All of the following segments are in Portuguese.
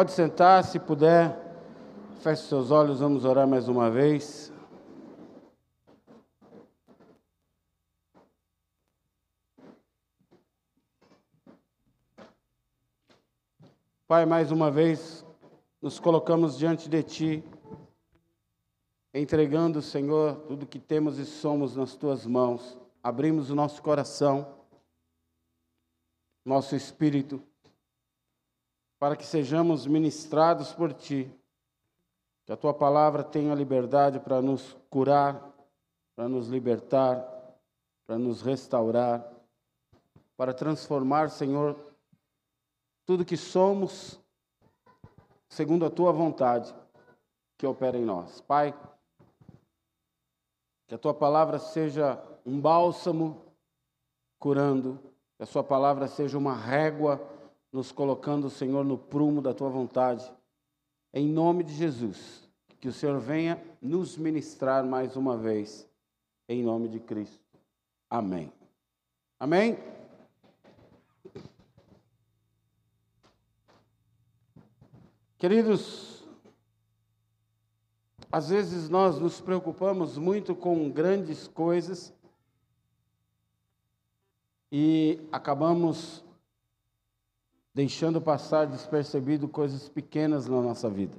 Pode sentar, se puder. Feche seus olhos, vamos orar mais uma vez. Pai, mais uma vez nos colocamos diante de Ti, entregando, Senhor, tudo que temos e somos nas Tuas mãos. Abrimos o nosso coração, nosso espírito, para que sejamos ministrados por Ti. Que a Tua palavra tenha liberdade para nos curar, para nos libertar, para nos restaurar, para transformar, Senhor, tudo que somos, segundo a Tua vontade, que opera em nós. Pai, que a Tua palavra seja um bálsamo curando, que a Sua palavra seja uma régua nos colocando, Senhor, no prumo da tua vontade. Em nome de Jesus, que o Senhor venha nos ministrar mais uma vez, em nome de Cristo. Amém. Amém? Queridos, às vezes nós nos preocupamos muito com grandes coisas e acabamos deixando passar despercebido coisas pequenas na nossa vida.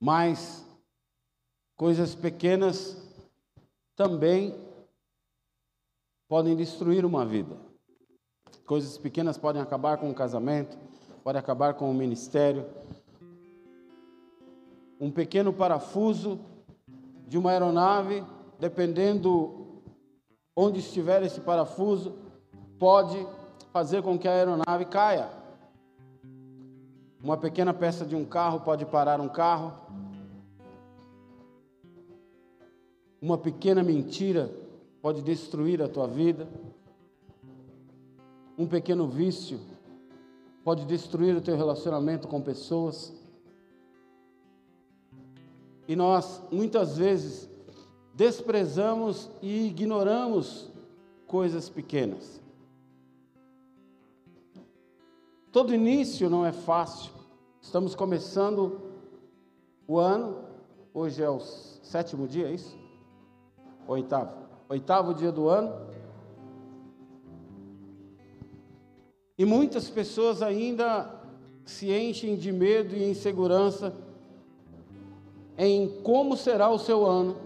Mas coisas pequenas também podem destruir uma vida. Coisas pequenas podem acabar com o casamento, podem acabar com o ministério. Um pequeno parafuso de uma aeronave, dependendo onde estiver esse parafuso, pode fazer com que a aeronave caia. Uma pequena peça de um carro pode parar um carro. Uma pequena mentira pode destruir a tua vida. Um pequeno vício pode destruir o teu relacionamento com pessoas. E nós, muitas vezes, desprezamos e ignoramos coisas pequenas. Todo início não é fácil. Estamos começando o ano. Hoje é o sétimo dia, é isso? Oitavo. Oitavo dia do ano. E muitas pessoas ainda se enchem de medo e insegurança em como será o seu ano,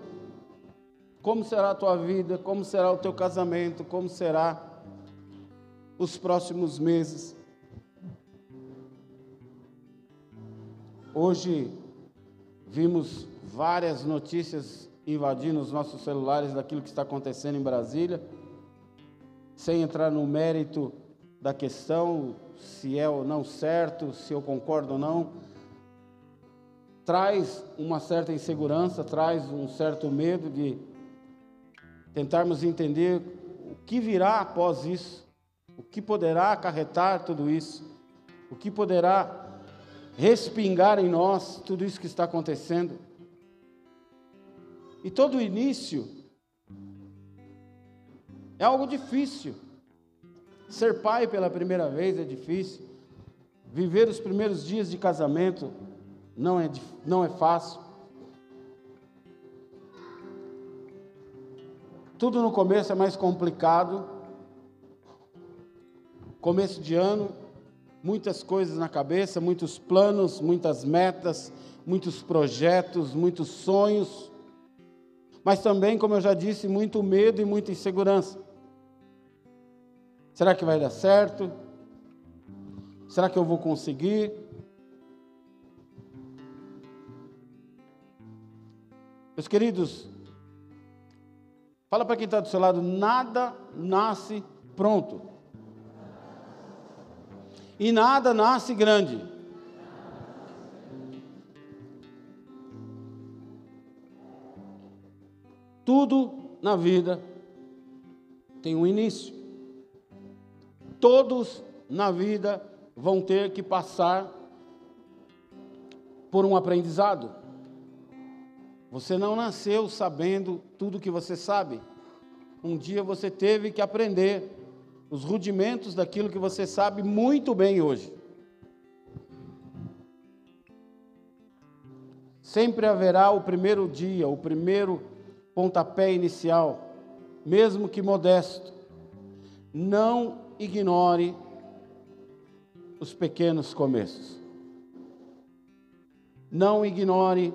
como será a tua vida, como será o teu casamento, como será os próximos meses. Hoje vimos várias notícias invadindo os nossos celulares daquilo que está acontecendo em Brasília, sem entrar no mérito da questão, se é ou não certo, se eu concordo ou não, traz uma certa insegurança, traz um certo medo de tentarmos entender o que virá após isso, o que poderá acarretar tudo isso, o que poderá respingar em nós tudo isso que está acontecendo. E todo início é algo difícil. Ser pai pela primeira vez é difícil. Viver os primeiros dias de casamento não é, não é fácil. Tudo no começo é mais complicado. Começo de ano muitas coisas na cabeça, muitos planos, muitas metas, muitos projetos, muitos sonhos, mas também, como eu já disse, muito medo e muita insegurança. Será que vai dar certo? Será que eu vou conseguir? Meus queridos, fala para quem está do seu lado: nada nasce pronto e nada nasce grande. Tudo na vida tem um início. Todos na vida vão ter que passar por um aprendizado. Você não nasceu sabendo tudo que você sabe. Um dia você teve que aprender os rudimentos daquilo que você sabe muito bem hoje. Sempre haverá o primeiro dia, o primeiro pontapé inicial, mesmo que modesto. Não ignore os pequenos começos. Não ignore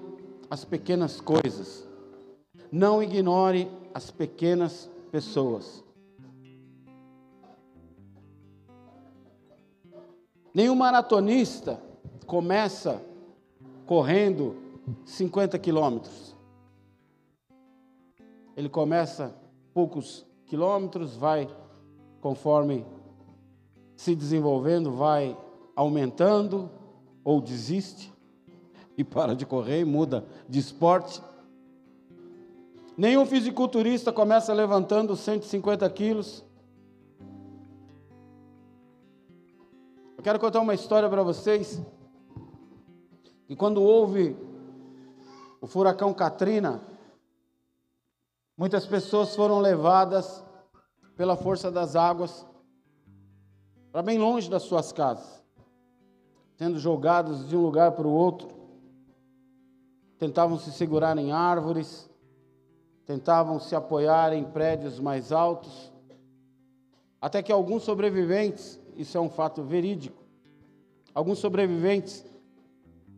as pequenas coisas. Não ignore as pequenas pessoas. Nenhum maratonista começa correndo 50 quilômetros. Ele começa poucos quilômetros, vai conforme se desenvolvendo, vai aumentando ou desiste e para de correr e muda de esporte. Nenhum fisiculturista começa levantando 150 quilos. Eu quero contar uma história para vocês. E quando houve o furacão Katrina, muitas pessoas foram levadas pela força das águas para bem longe das suas casas, sendo jogados de um lugar para o outro. Tentavam se segurar em árvores, tentavam se apoiar em prédios mais altos, até que alguns sobreviventes, isso é um fato verídico, alguns sobreviventes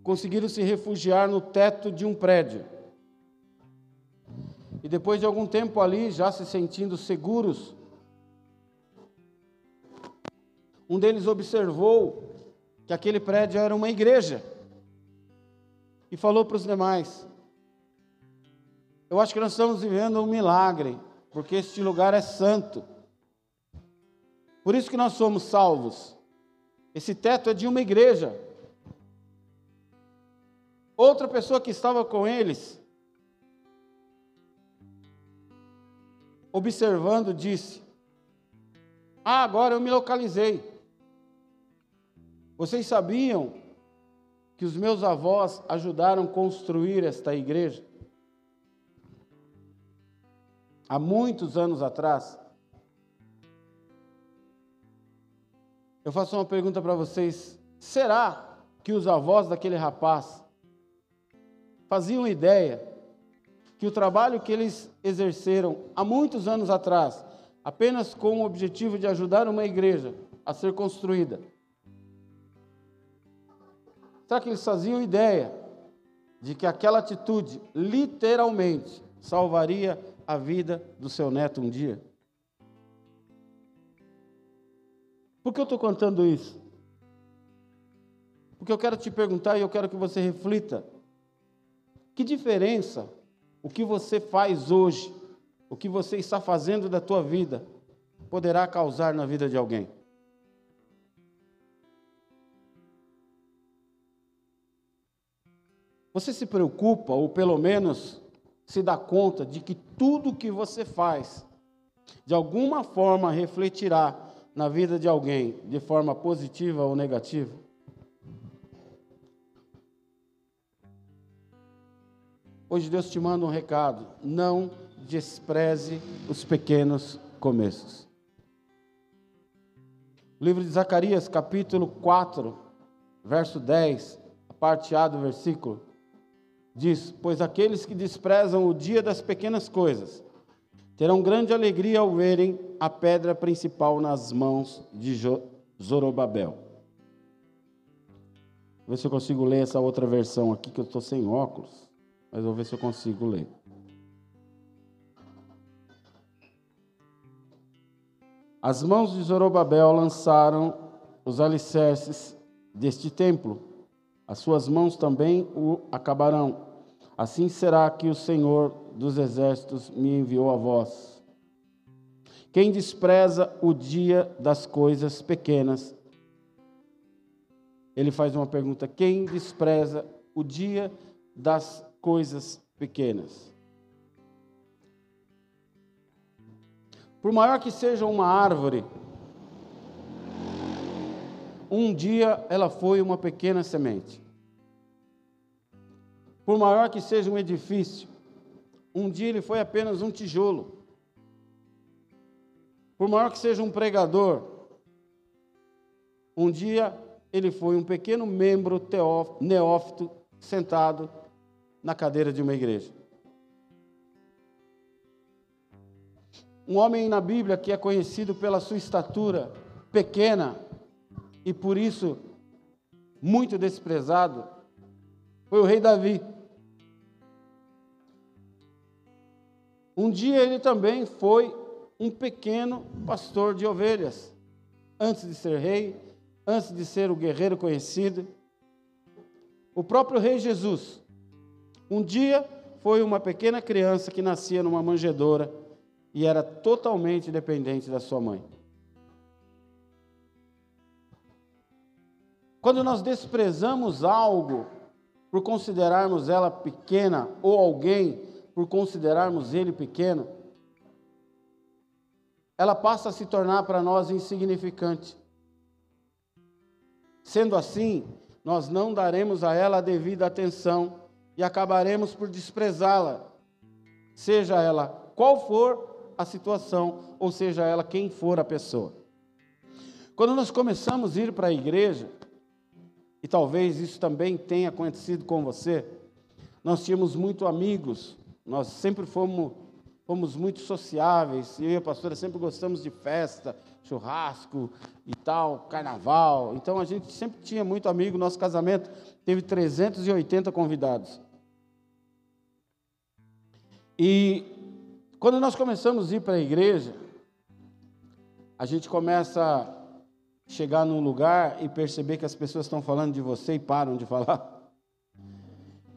conseguiram se refugiar no teto de um prédio. E depois de algum tempo ali, já se sentindo seguros, um deles observou que aquele prédio era uma igreja e falou para os demais: Eu acho que nós estamos vivendo um milagre, porque este lugar é santo. Por isso que nós somos salvos. Esse teto é de uma igreja. Outra pessoa que estava com eles, observando, disse: Ah, agora eu me localizei. Vocês sabiam que os meus avós ajudaram a construir esta igreja? Há muitos anos atrás. Eu faço uma pergunta para vocês: será que os avós daquele rapaz faziam ideia que o trabalho que eles exerceram há muitos anos atrás, apenas com o objetivo de ajudar uma igreja a ser construída. Será que eles faziam ideia de que aquela atitude literalmente salvaria a vida do seu neto um dia? Por que eu estou contando isso? Porque eu quero te perguntar e eu quero que você reflita que diferença o que você faz hoje, o que você está fazendo da tua vida, poderá causar na vida de alguém? Você se preocupa, ou pelo menos se dá conta, de que tudo que você faz, de alguma forma refletirá na vida de alguém, de forma positiva ou negativa? Hoje Deus te manda um recado: não despreze os pequenos começos. O livro de Zacarias, capítulo 4, verso 10, a parte A do versículo, diz: Pois aqueles que desprezam o dia das pequenas coisas terão grande alegria ao verem a pedra principal nas mãos de Zorobabel. Vou ver se eu consigo ler essa outra versão aqui, que eu estou sem óculos mas vou ver se eu consigo ler. As mãos de Zorobabel lançaram os alicerces deste templo, as suas mãos também o acabarão. Assim será que o Senhor dos exércitos me enviou a vós. Quem despreza o dia das coisas pequenas, ele faz uma pergunta: quem despreza o dia das coisas pequenas. Por maior que seja uma árvore, um dia ela foi uma pequena semente. Por maior que seja um edifício, um dia ele foi apenas um tijolo. Por maior que seja um pregador, um dia ele foi um pequeno membro neófito sentado na cadeira de uma igreja. Um homem na Bíblia que é conhecido pela sua estatura pequena e por isso muito desprezado foi o rei Davi. Um dia ele também foi um pequeno pastor de ovelhas, antes de ser rei, antes de ser o guerreiro conhecido. O próprio rei Jesus, um dia foi uma pequena criança que nascia numa manjedoura e era totalmente dependente da sua mãe. Quando nós desprezamos algo por considerarmos ela pequena ou alguém por considerarmos ele pequeno, ela passa a se tornar para nós insignificante. Sendo assim, nós não daremos a ela a devida atenção e acabaremos por desprezá-la, seja ela qual for a situação, ou seja ela quem for a pessoa. Quando nós começamos a ir para a igreja, e talvez isso também tenha acontecido com você, nós tínhamos muito amigos, nós sempre fomos, fomos muito sociáveis, eu e a pastora sempre gostamos de festa, churrasco e tal, carnaval. Então a gente sempre tinha muito amigo, nosso casamento teve 380 convidados. E quando nós começamos a ir para a igreja, a gente começa a chegar num lugar e perceber que as pessoas estão falando de você e param de falar.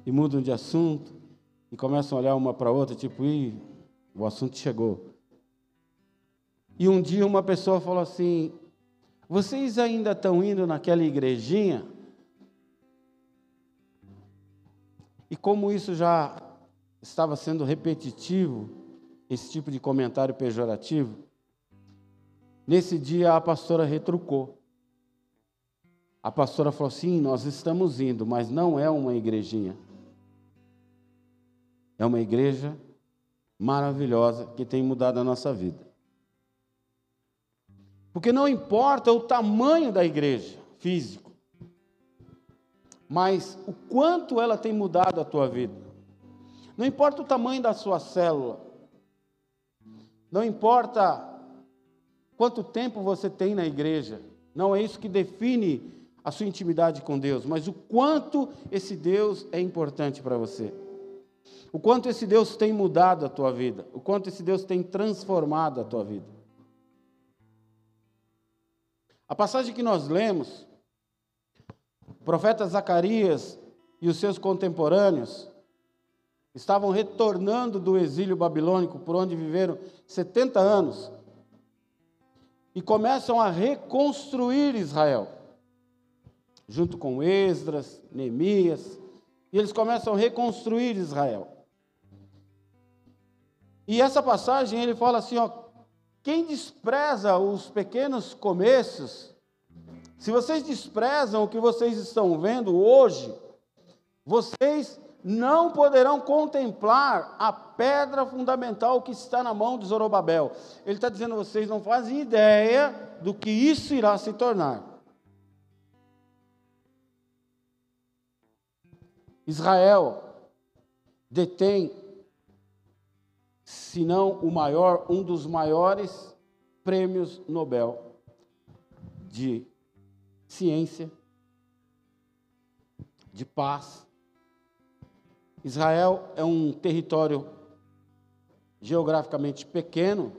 E mudam de assunto e começam a olhar uma para a outra, tipo, Ih, o assunto chegou. E um dia uma pessoa falou assim: Vocês ainda estão indo naquela igrejinha? E como isso já estava sendo repetitivo, esse tipo de comentário pejorativo, nesse dia a pastora retrucou. A pastora falou assim: Nós estamos indo, mas não é uma igrejinha. É uma igreja maravilhosa que tem mudado a nossa vida. Porque não importa o tamanho da igreja físico, mas o quanto ela tem mudado a tua vida. Não importa o tamanho da sua célula. Não importa quanto tempo você tem na igreja. Não é isso que define a sua intimidade com Deus, mas o quanto esse Deus é importante para você. O quanto esse Deus tem mudado a tua vida, o quanto esse Deus tem transformado a tua vida. A passagem que nós lemos, o profeta Zacarias e os seus contemporâneos estavam retornando do exílio babilônico, por onde viveram 70 anos, e começam a reconstruir Israel, junto com Esdras, Neemias, e eles começam a reconstruir Israel. E essa passagem ele fala assim, ó, quem despreza os pequenos começos, se vocês desprezam o que vocês estão vendo hoje, vocês não poderão contemplar a pedra fundamental que está na mão de Zorobabel. Ele está dizendo, vocês não fazem ideia do que isso irá se tornar. Israel detém se não o maior, um dos maiores prêmios Nobel de ciência, de paz. Israel é um território geograficamente pequeno,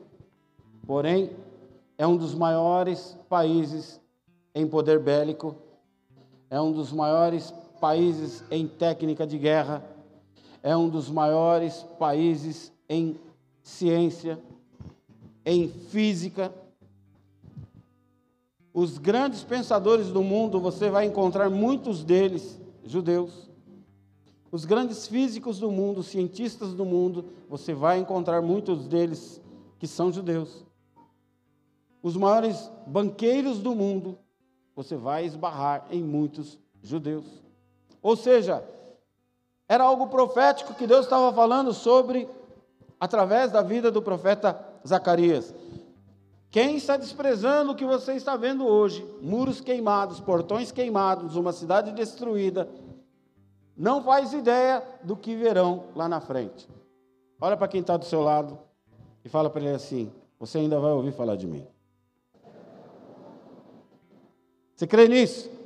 porém é um dos maiores países em poder bélico, é um dos maiores países em técnica de guerra, é um dos maiores países em ciência, em física. Os grandes pensadores do mundo, você vai encontrar muitos deles judeus. Os grandes físicos do mundo, cientistas do mundo, você vai encontrar muitos deles que são judeus. Os maiores banqueiros do mundo, você vai esbarrar em muitos judeus. Ou seja, era algo profético que Deus estava falando sobre através da vida do profeta Zacarias. Quem está desprezando o que você está vendo hoje, muros queimados, portões queimados, uma cidade destruída, não faz ideia do que verão lá na frente. Olha para quem está do seu lado e fala para ele assim: Você ainda vai ouvir falar de mim. Você crê nisso?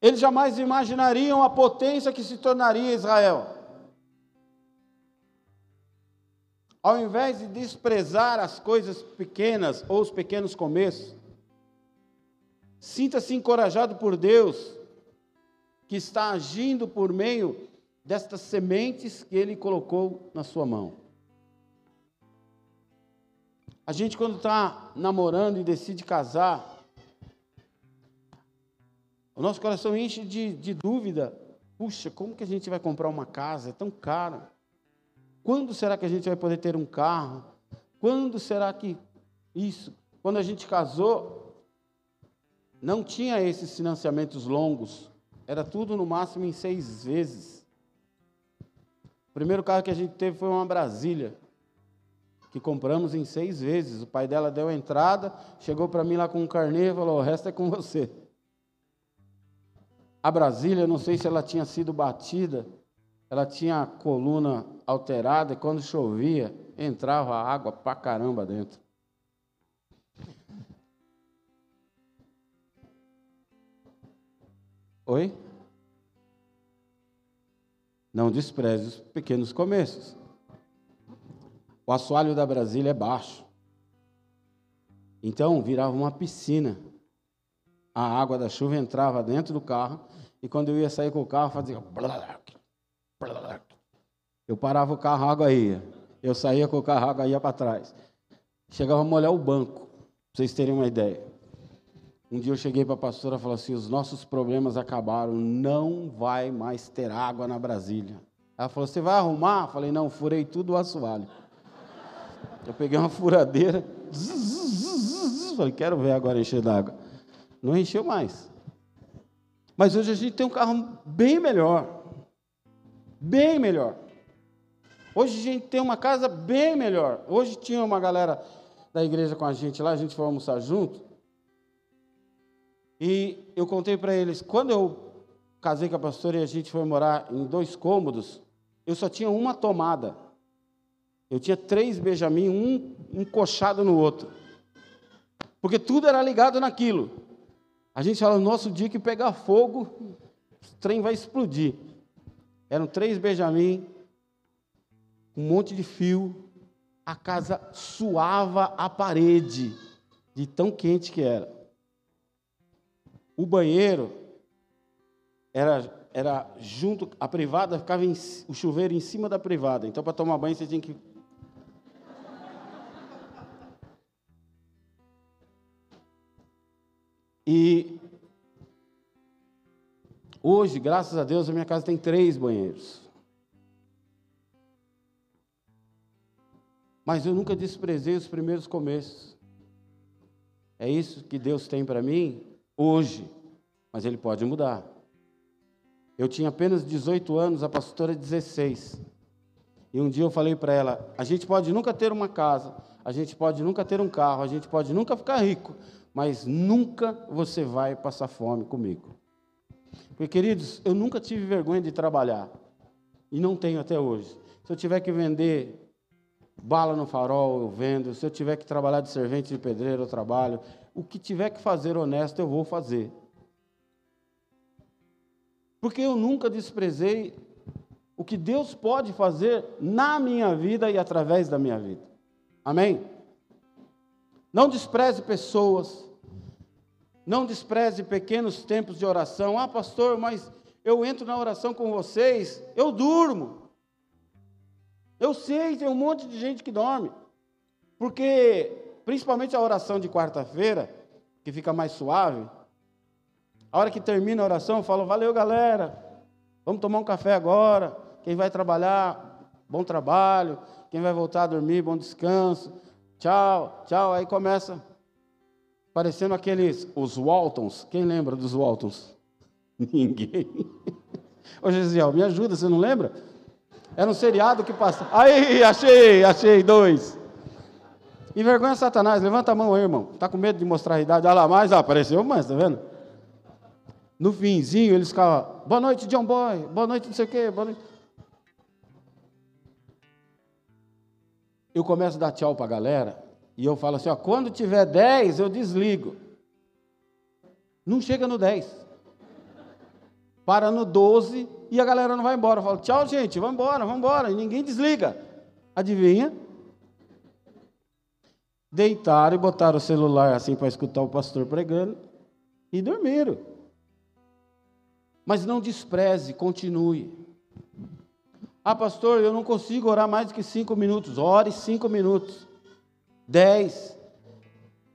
Eles jamais imaginariam a potência que se tornaria Israel. Ao invés de desprezar as coisas pequenas ou os pequenos começos, sinta-se encorajado por Deus, que está agindo por meio destas sementes que Ele colocou na sua mão. A gente, quando está namorando e decide casar, o nosso coração enche de, de dúvida. Puxa, como que a gente vai comprar uma casa? É tão caro. Quando será que a gente vai poder ter um carro? Quando será que isso? Quando a gente casou, não tinha esses financiamentos longos. Era tudo no máximo em seis vezes. O primeiro carro que a gente teve foi uma Brasília, que compramos em seis vezes. O pai dela deu a entrada, chegou para mim lá com um carnê e falou: o resto é com você. A Brasília, não sei se ela tinha sido batida, ela tinha a coluna alterada e quando chovia, entrava água pra caramba dentro. Oi? Não despreze os pequenos começos. O assoalho da Brasília é baixo. Então virava uma piscina. A água da chuva entrava dentro do carro e quando eu ia sair com o carro fazia eu parava o carro, a água ia. Eu saía com o carro, a água ia para trás. Chegava a molhar o banco, para vocês terem uma ideia. Um dia eu cheguei para a pastora e falei assim: os nossos problemas acabaram, não vai mais ter água na Brasília. Ela falou: você vai arrumar? Eu falei: não, furei tudo o assoalho. Eu peguei uma furadeira, falei: quero ver agora encher d'água. Não encheu mais. Mas hoje a gente tem um carro bem melhor. Bem melhor. Hoje a gente tem uma casa bem melhor. Hoje tinha uma galera da igreja com a gente lá, a gente foi almoçar junto. E eu contei para eles, quando eu casei com a pastora e a gente foi morar em dois cômodos, eu só tinha uma tomada. Eu tinha três Benjamin, um encoxado no outro. Porque tudo era ligado naquilo. A gente fala, nosso dia que pegar fogo, o trem vai explodir. Eram três Benjamin, um monte de fio, a casa suava a parede, de tão quente que era. O banheiro era, era junto, a privada ficava em, o chuveiro em cima da privada. Então, para tomar banho, você tinha que. E hoje, graças a Deus, a minha casa tem três banheiros. Mas eu nunca desprezei os primeiros começos. É isso que Deus tem para mim hoje, mas Ele pode mudar. Eu tinha apenas 18 anos, a pastora 16. E um dia eu falei para ela: a gente pode nunca ter uma casa, a gente pode nunca ter um carro, a gente pode nunca ficar rico, mas nunca você vai passar fome comigo. Porque, queridos, eu nunca tive vergonha de trabalhar. E não tenho até hoje. Se eu tiver que vender bala no farol eu vendo, se eu tiver que trabalhar de servente de pedreiro, eu trabalho. O que tiver que fazer honesto, eu vou fazer. Porque eu nunca desprezei o que Deus pode fazer na minha vida e através da minha vida. Amém? Não despreze pessoas, não despreze pequenos tempos de oração. Ah, pastor, mas eu entro na oração com vocês, eu durmo. Eu sei, tem um monte de gente que dorme. Porque, principalmente a oração de quarta-feira, que fica mais suave, a hora que termina a oração, eu falo: valeu, galera, vamos tomar um café agora. Quem vai trabalhar, bom trabalho. Quem vai voltar a dormir, bom descanso. Tchau, tchau. Aí começa parecendo aqueles, os Waltons. Quem lembra dos Waltons? Ninguém. Ô, Gesiel, me ajuda, você não lembra? Era um seriado que passava. Aí, achei, achei, dois. Envergonha Satanás, levanta a mão aí, irmão. Está com medo de mostrar a idade? Olha lá, mais, ah, apareceu mais, tá vendo? No finzinho, eles ficavam, boa noite, John Boy, boa noite, não sei o quê, boa noite. Eu começo a dar tchau para a galera, e eu falo assim, ó, quando tiver 10, eu desligo. Não chega no 10. Para no 12 e a galera não vai embora. Eu falo, tchau, gente, vamos embora, vamos embora. E ninguém desliga. Adivinha? Deitaram e botaram o celular assim para escutar o pastor pregando e dormiram. Mas não despreze, continue. Ah, pastor, eu não consigo orar mais do que cinco minutos. Ore cinco minutos. Dez.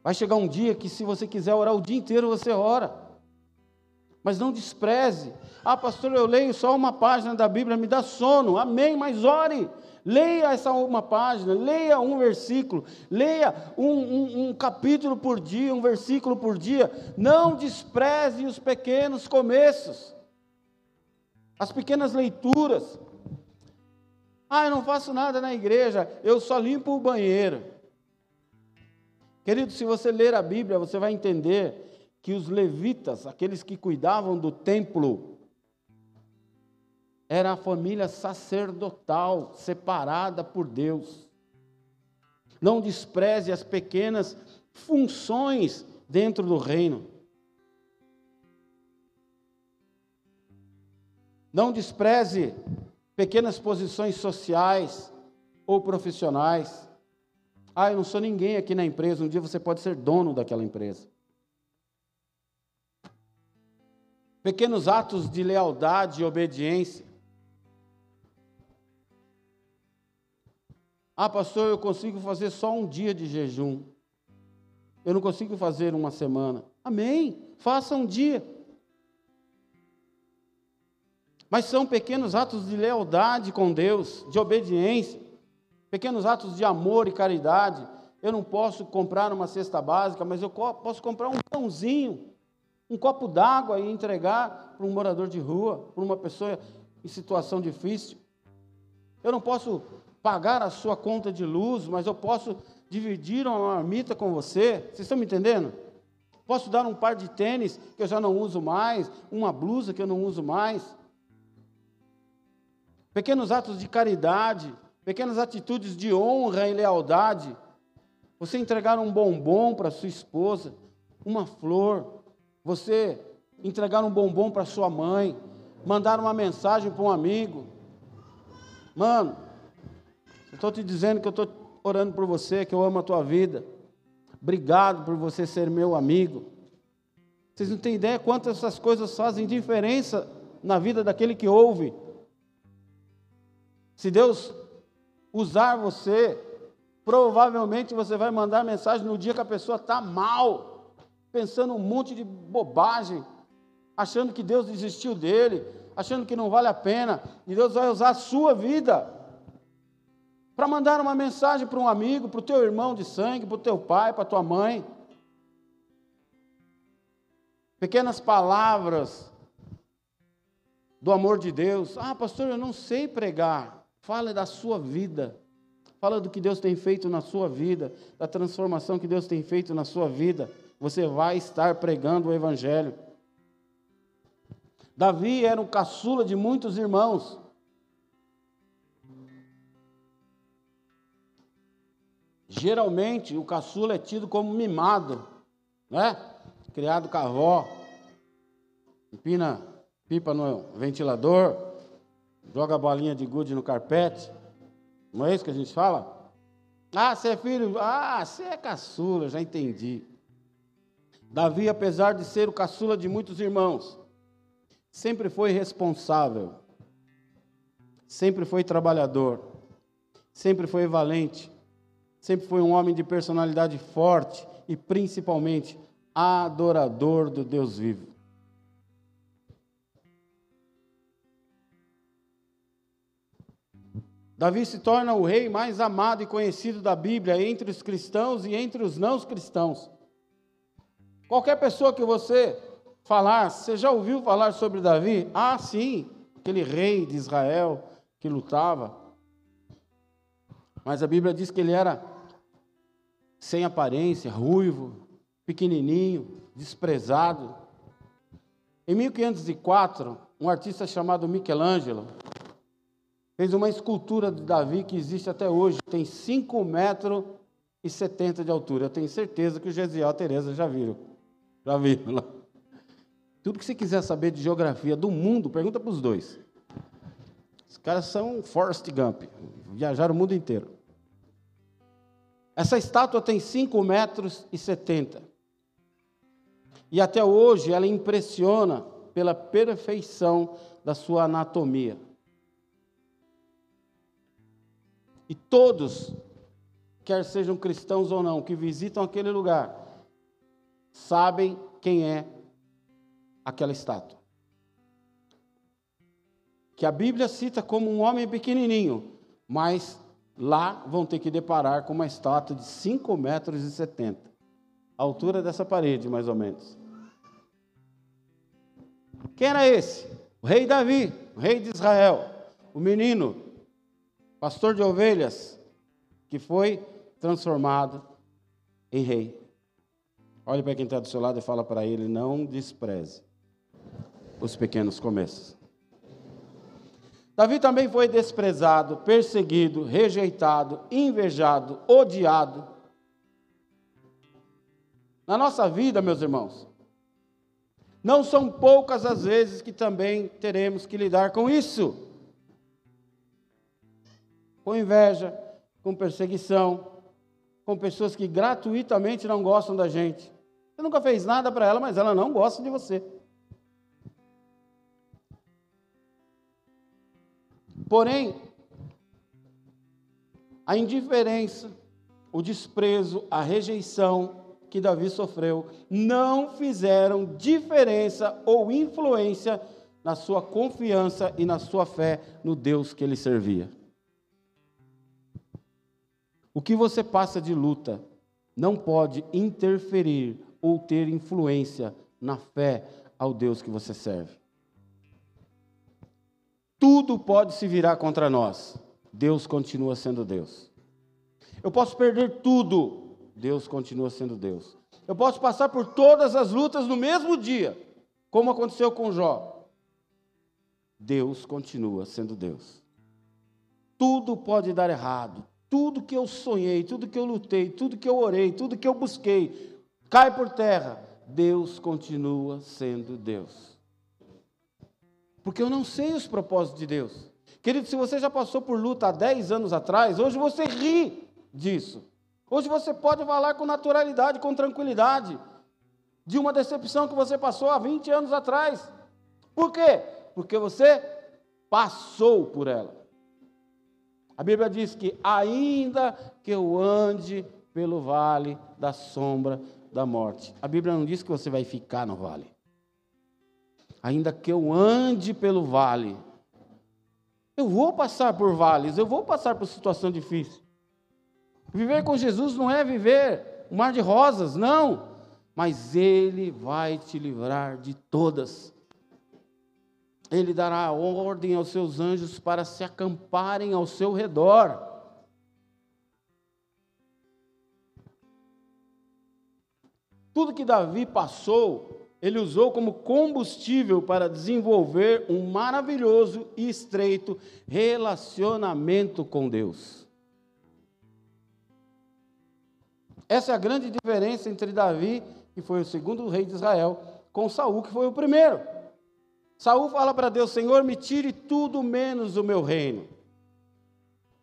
Vai chegar um dia que, se você quiser orar o dia inteiro, você ora. Mas não despreze. Ah, pastor, eu leio só uma página da Bíblia, me dá sono. Amém, mas ore. Leia essa uma página, leia um versículo, leia um, um, um, capítulo por dia, um versículo por dia. Não despreze os pequenos começos as pequenas leituras. Ah, eu não faço nada na igreja, eu só limpo o banheiro. Querido, se você ler a Bíblia, você vai entender que os levitas, aqueles que cuidavam do templo, era a família sacerdotal, separada por Deus. Não despreze as pequenas funções dentro do reino. Não despreze pequenas posições sociais ou profissionais. Ah, eu não sou ninguém aqui na empresa. Um dia você pode ser dono daquela empresa. Pequenos atos de lealdade e obediência. Ah, pastor, eu consigo fazer só um dia de jejum. Eu não consigo fazer uma semana. Amém. Faça um dia. Mas são pequenos atos de lealdade com Deus, de obediência, pequenos atos de amor e caridade. Eu não posso comprar uma cesta básica, mas eu posso comprar um pãozinho, um copo d'água e entregar para um morador de rua, para uma pessoa em situação difícil. Eu não posso pagar a sua conta de luz, mas eu posso dividir uma marmita com você. Vocês estão me entendendo? Posso dar um par de tênis que eu já não uso mais, uma blusa que eu não uso mais pequenos atos de caridade, pequenas atitudes de honra e lealdade. Você entregar um bombom para sua esposa, uma flor, você entregar um bombom para sua mãe, mandar uma mensagem para um amigo. Mano, eu estou te dizendo que eu estou orando por você, que eu amo a tua vida. Obrigado por você ser meu amigo. Vocês não têm ideia quantas essas coisas fazem diferença na vida daquele que ouve. Se Deus usar você, provavelmente você vai mandar mensagem no dia que a pessoa está mal, pensando um monte de bobagem, achando que Deus desistiu dele, achando que não vale a pena, e Deus vai usar a sua vida para mandar uma mensagem para um amigo, para o teu irmão de sangue, para o teu pai, para a tua mãe. Pequenas palavras do amor de Deus. Ah, pastor, eu não sei pregar. Fala da sua vida. Fala do que Deus tem feito na sua vida, da transformação que Deus tem feito na sua vida. Você vai estar pregando o Evangelho. Davi era um caçula de muitos irmãos. Geralmente, o caçula é tido como mimado, né? Criado com a avó, empina pipa no ventilador, joga a bolinha de gude no carpete. Não é isso que a gente fala? Ah, você é filho? Ah, você é caçula, já entendi. Davi, apesar de ser o caçula de muitos irmãos, sempre foi responsável, sempre foi trabalhador, sempre foi valente, sempre foi um homem de personalidade forte e principalmente adorador do Deus vivo. Davi se torna o rei mais amado e conhecido da Bíblia entre os cristãos e entre os não cristãos. Qualquer pessoa que você falar, você já ouviu falar sobre Davi? Ah, sim, aquele rei de Israel que lutava. Mas a Bíblia diz que ele era sem aparência, ruivo, pequenininho, desprezado. Em 1504, um artista chamado Michelangelo fez uma escultura de Davi que existe até hoje, tem 5 metros e 70 de altura. Eu tenho certeza que o Gesiel e a Tereza já viram. Já viram lá. Tudo que você quiser saber de geografia do mundo, pergunta para os dois. Os caras são Forrest Gump, viajaram o mundo inteiro. Essa estátua tem 5 metros e 70. E até hoje ela impressiona pela perfeição da sua anatomia. E todos, quer sejam cristãos ou não, que visitam aquele lugar, sabem quem é aquela estátua. Que a Bíblia cita como um homem pequenininho, mas lá vão ter que deparar com uma estátua de 5 metros e 70, a altura dessa parede, mais ou menos. Quem era esse? O rei Davi, o rei de Israel, o menino, pastor de ovelhas, que foi transformado em rei. Olhe para quem está do seu lado e fala para ele: não despreze os pequenos começos. Davi também foi desprezado, perseguido, rejeitado, invejado, odiado. Na nossa vida, meus irmãos, não são poucas as vezes que também teremos que lidar com isso. Com inveja, com perseguição, com pessoas que gratuitamente não gostam da gente. Você nunca fez nada para ela, mas ela não gosta de você. Porém, a indiferença, o desprezo, a rejeição que Davi sofreu não fizeram diferença ou influência na sua confiança e na sua fé no Deus que ele servia. O que você passa de luta não pode interferir ou ter influência na fé ao Deus que você serve. Tudo pode se virar contra nós. Deus continua sendo Deus. Eu posso perder tudo. Deus continua sendo Deus. Eu posso passar por todas as lutas no mesmo dia, como aconteceu com Jó. Deus continua sendo Deus. Tudo pode dar errado. Tudo que eu sonhei, tudo que eu lutei, tudo que eu orei, tudo que eu busquei, cai por terra. Deus continua sendo Deus. Porque eu não sei os propósitos de Deus. Querido, se você já passou por luta há 10 anos atrás, hoje você ri disso. Hoje você pode falar com naturalidade, com tranquilidade, de uma decepção que você passou há 20 anos atrás. Por quê? Porque você passou por ela. A Bíblia diz que, ainda que eu ande pelo vale da sombra da morte, a Bíblia não diz que você vai ficar no vale ainda que eu ande pelo vale. Eu vou passar por vales, eu vou passar por situação difícil. Viver com Jesus não é viver um mar de rosas, não. Mas Ele vai te livrar de todas. Ele dará ordem aos seus anjos para se acamparem ao seu redor. Tudo que Davi passou, ele usou como combustível para desenvolver um maravilhoso e estreito relacionamento com Deus. Essa é a grande diferença entre Davi, que foi o segundo rei de Israel, com Saul, que foi o primeiro. Saul fala para Deus: Senhor, me tire tudo menos o meu reino.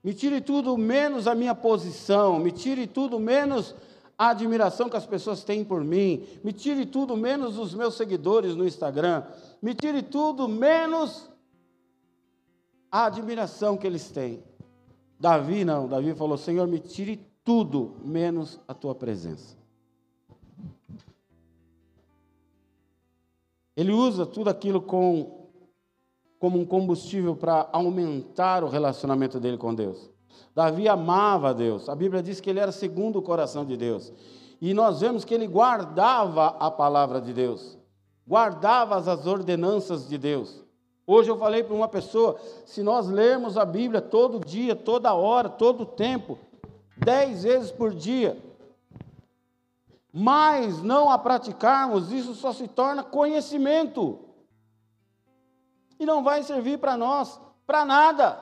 Me tire tudo menos a minha posição, me tire tudo menos a admiração que as pessoas têm por mim, me tire tudo menos os meus seguidores no Instagram, me tire tudo menos a admiração que eles têm. Davi não, Davi falou: Senhor, me tire tudo menos a tua presença. Ele usa tudo aquilo com, como um combustível para aumentar o relacionamento dele com Deus. Davi amava Deus. A Bíblia diz que ele era segundo o coração de Deus. E nós vemos que ele guardava a palavra de Deus, guardava as ordenanças de Deus. Hoje eu falei para uma pessoa: se nós lermos a Bíblia todo dia, toda hora, todo tempo, dez vezes por dia, mas não a praticarmos, isso só se torna conhecimento. e não vai servir para nós, para nada.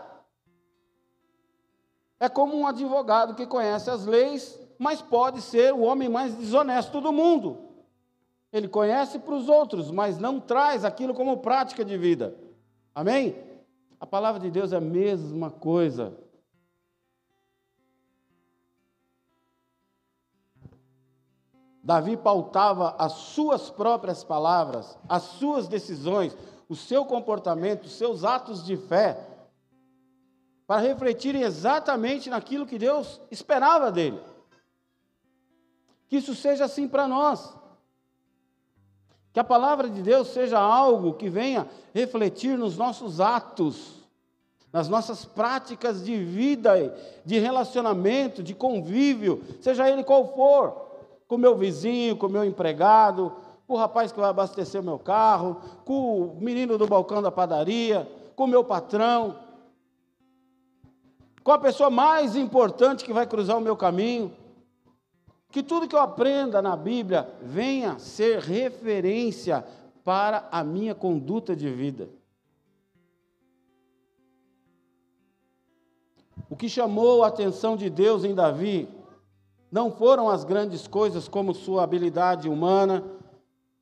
É como um advogado que conhece as leis, mas pode ser o homem mais desonesto do mundo. Ele conhece para os outros, mas não traz aquilo como prática de vida. Amém? A palavra de Deus é a mesma coisa. Davi pautava as suas próprias palavras, as suas decisões, o seu comportamento, os seus atos de fé, para refletirem exatamente naquilo que Deus esperava dele. Que isso seja assim para nós. Que a palavra de Deus seja algo que venha refletir nos nossos atos, nas nossas práticas de vida, de relacionamento, de convívio, seja ele qual for com meu vizinho, com meu empregado, com o rapaz que vai abastecer o meu carro, com o menino do balcão da padaria, com o meu patrão, com a pessoa mais importante que vai cruzar o meu caminho. Que tudo que eu aprenda na Bíblia venha ser referência para a minha conduta de vida. O que chamou a atenção de Deus em Davi não foram as grandes coisas como sua habilidade humana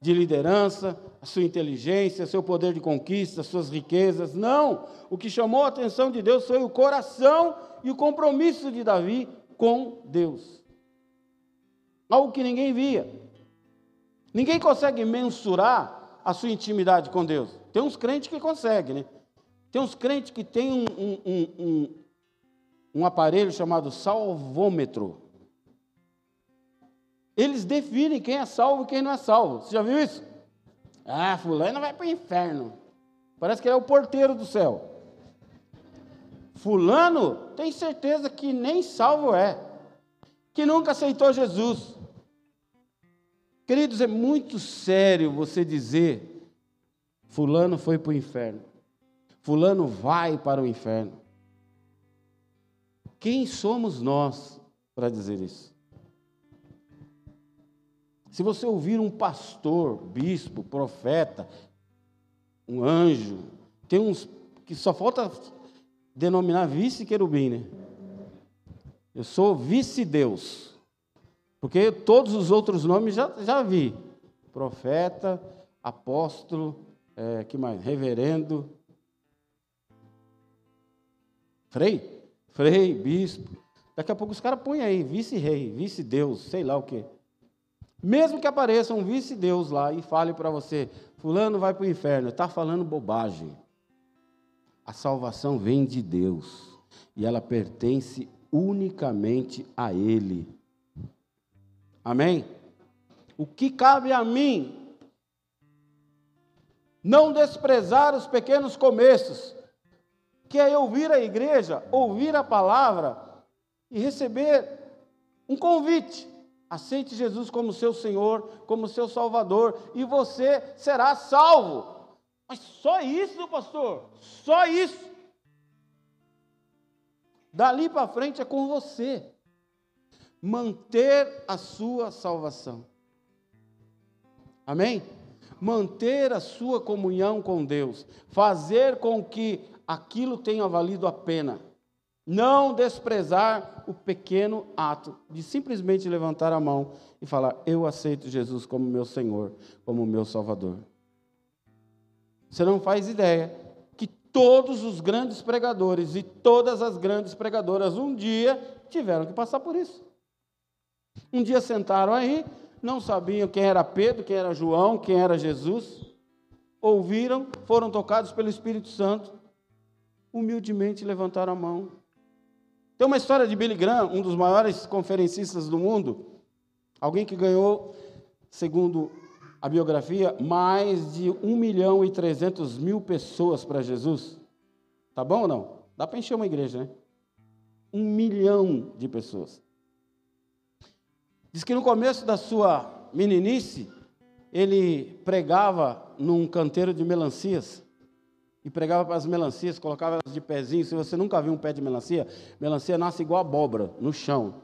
de liderança, a sua inteligência, seu poder de conquista, suas riquezas. Não! O que chamou a atenção de Deus foi o coração e o compromisso de Davi com Deus. Algo que ninguém via. Ninguém consegue mensurar a sua intimidade com Deus. Tem uns crentes que conseguem, né? Tem uns crentes que têm um, um, um, um aparelho chamado salvômetro. Eles definem quem é salvo e quem não é salvo. Você já viu isso? Ah, fulano vai para o inferno. Parece que ele é o porteiro do céu. Fulano tem certeza que nem salvo é, que nunca aceitou Jesus. Queridos, é muito sério você dizer: Fulano foi para o inferno, Fulano vai para o inferno. Quem somos nós para dizer isso? Se você ouvir um pastor, bispo, profeta, um anjo, tem uns que só falta denominar vice-querubim, né? Eu sou vice-deus. Porque todos os outros nomes já, já vi. Profeta, apóstolo, é, que mais? Reverendo. Frei? Frei, bispo. Daqui a pouco os caras põem aí, vice-rei, vice-deus, sei lá o quê. Mesmo que apareça um vice-deus lá e fale para você, fulano vai para o inferno, está falando bobagem. A salvação vem de Deus e ela pertence unicamente a Ele. Amém? O que cabe a mim? Não desprezar os pequenos começos, que é ouvir a igreja, ouvir a palavra e receber um convite Aceite Jesus como seu Senhor, como seu Salvador, e você será salvo. Mas só isso, pastor? Só isso? Dali para frente é com você. Manter a sua salvação. Amém? Manter a sua comunhão com Deus. Fazer com que aquilo tenha valido a pena. Não desprezar o pequeno ato de simplesmente levantar a mão e falar: Eu aceito Jesus como meu Senhor, como meu Salvador. Você não faz ideia que todos os grandes pregadores e todas as grandes pregadoras um dia tiveram que passar por isso. Um dia sentaram aí, não sabiam quem era Pedro, quem era João, quem era Jesus, ouviram, foram tocados pelo Espírito Santo, humildemente levantaram a mão tem uma história de Billy Graham, um dos maiores conferencistas do mundo, alguém que ganhou, segundo a biografia, mais de 1 milhão e 300 mil pessoas para Jesus. Tá bom ou não? Dá para encher uma igreja, né? Um milhão de pessoas. Diz que no começo da sua meninice, ele pregava num canteiro de melancias e pregava para as melancias, colocava elas de pezinho. Se você nunca viu um pé de melancia, melancia nasce igual abóbora, no chão.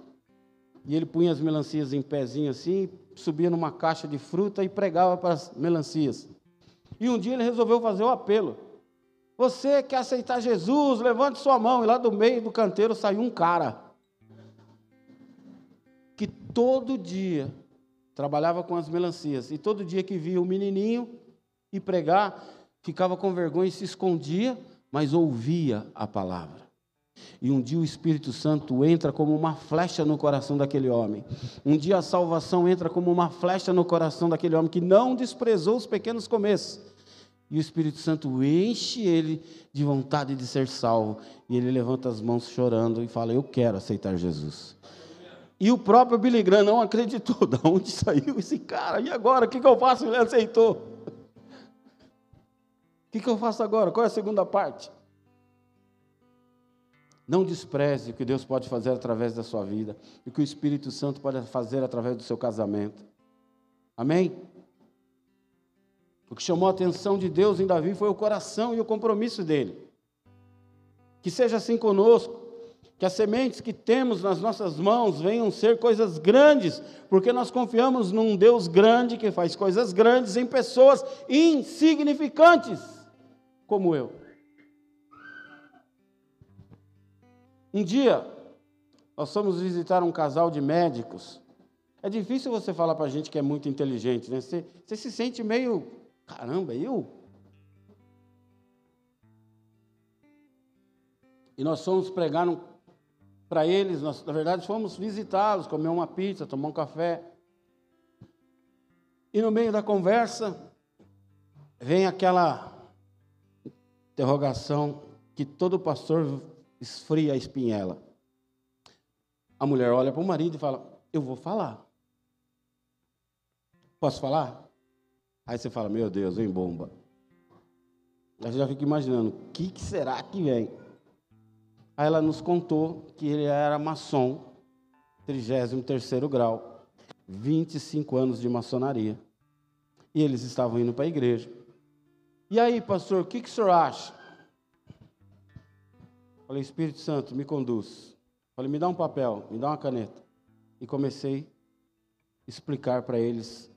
E ele punha as melancias em pezinho assim, subia numa caixa de fruta e pregava para as melancias. E um dia ele resolveu fazer o apelo. Você quer aceitar Jesus? Levante sua mão. E lá do meio do canteiro saiu um cara que todo dia trabalhava com as melancias e todo dia que via o menininho e pregar, ficava com vergonha e se escondia, mas ouvia a palavra. E um dia o Espírito Santo entra como uma flecha no coração daquele homem. Um dia a salvação entra como uma flecha no coração daquele homem que não desprezou os pequenos começos. E o Espírito Santo enche ele de vontade de ser salvo. E ele levanta as mãos chorando e fala: Eu quero aceitar Jesus. E o próprio Billy Graham não acreditou. De onde saiu esse cara? E agora? O que, eu faço? Ele aceitou. O que eu faço agora? Qual é a segunda parte? Não despreze o que Deus pode fazer através da sua vida, e o que o Espírito Santo pode fazer através do seu casamento. Amém? O que chamou a atenção de Deus em Davi foi o coração e o compromisso dele. Que seja assim conosco, que as sementes que temos nas nossas mãos venham ser coisas grandes, porque nós confiamos num Deus grande que faz coisas grandes em pessoas insignificantes, como eu. Um dia, nós fomos visitar um casal de médicos. É difícil você falar para gente que é muito inteligente, né? Você, você se sente meio, caramba, eu? E nós fomos pregar para eles, nós, na verdade, fomos visitá-los, comer uma pizza, tomar um café. E no meio da conversa, vem aquela interrogação que todo pastor esfria a espinhela. A mulher olha para o marido e fala: Eu vou falar. Posso falar? Aí você fala: Meu Deus, vem bomba. Aí você já fica imaginando: O que, que será que vem? Aí ela nos contou que ele era maçom, 33 grau, 25 anos de maçonaria. E eles estavam indo para a igreja. E aí, pastor, o que, que o senhor acha? Falei, Espírito Santo, me conduz. Falei, me dá um papel, me dá uma caneta. E comecei a explicar para eles.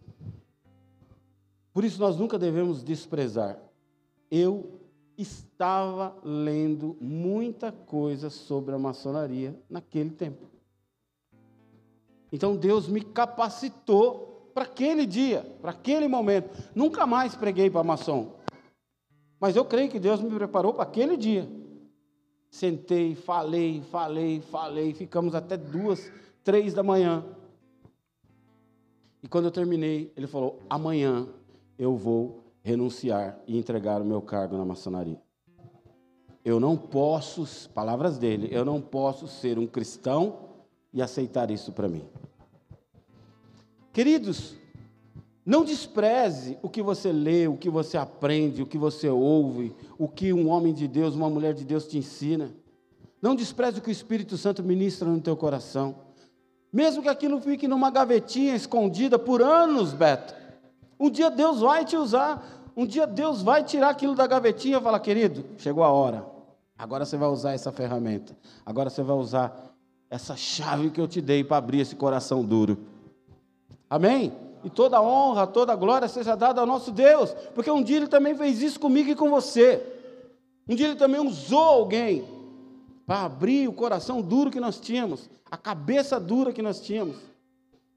Por isso nós nunca devemos desprezar. Eu estava lendo muita coisa sobre a maçonaria naquele tempo. Então Deus me capacitou para aquele dia, para aquele momento. Nunca mais preguei para maçom. Mas eu creio que Deus me preparou para aquele dia. Sentei, falei, falei, falei, ficamos até duas, três da manhã. E quando eu terminei, ele falou: amanhã eu vou renunciar e entregar o meu cargo na maçonaria. Eu não posso, palavras dele, eu não posso ser um cristão e aceitar isso para mim. Queridos, não despreze o que você lê, o que você aprende, o que você ouve, o que um homem de Deus, uma mulher de Deus te ensina. Não despreze o que o Espírito Santo ministra no teu coração. Mesmo que aquilo fique numa gavetinha escondida por anos, Beto. Um dia Deus vai te usar, um dia Deus vai tirar aquilo da gavetinha e falar, querido, chegou a hora. Agora você vai usar essa ferramenta. Agora você vai usar essa chave que eu te dei para abrir esse coração duro. Amém? E toda honra, toda glória seja dada ao nosso Deus, porque um dia Ele também fez isso comigo e com você. Um dia Ele também usou alguém para abrir o coração duro que nós tínhamos, a cabeça dura que nós tínhamos.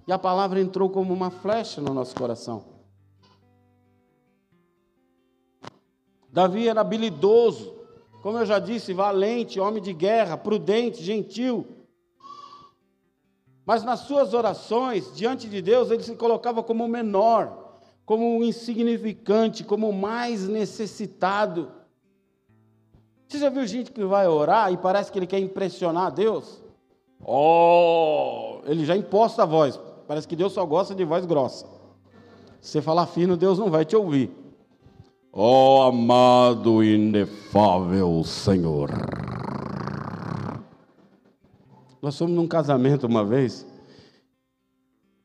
E a palavra entrou como uma flecha no nosso coração. Davi era habilidoso, como eu já disse, valente, homem de guerra, prudente, gentil. Mas nas suas orações, diante de Deus, ele se colocava como o menor, como o insignificante, como o mais necessitado. Você já viu gente que vai orar e parece que ele quer impressionar Deus? Oh, ele já imposta a voz. Parece que Deus só gosta de voz grossa. Se você falar fino, Deus não vai te ouvir. Oh, amado inefável Senhor. Nós fomos num casamento uma vez,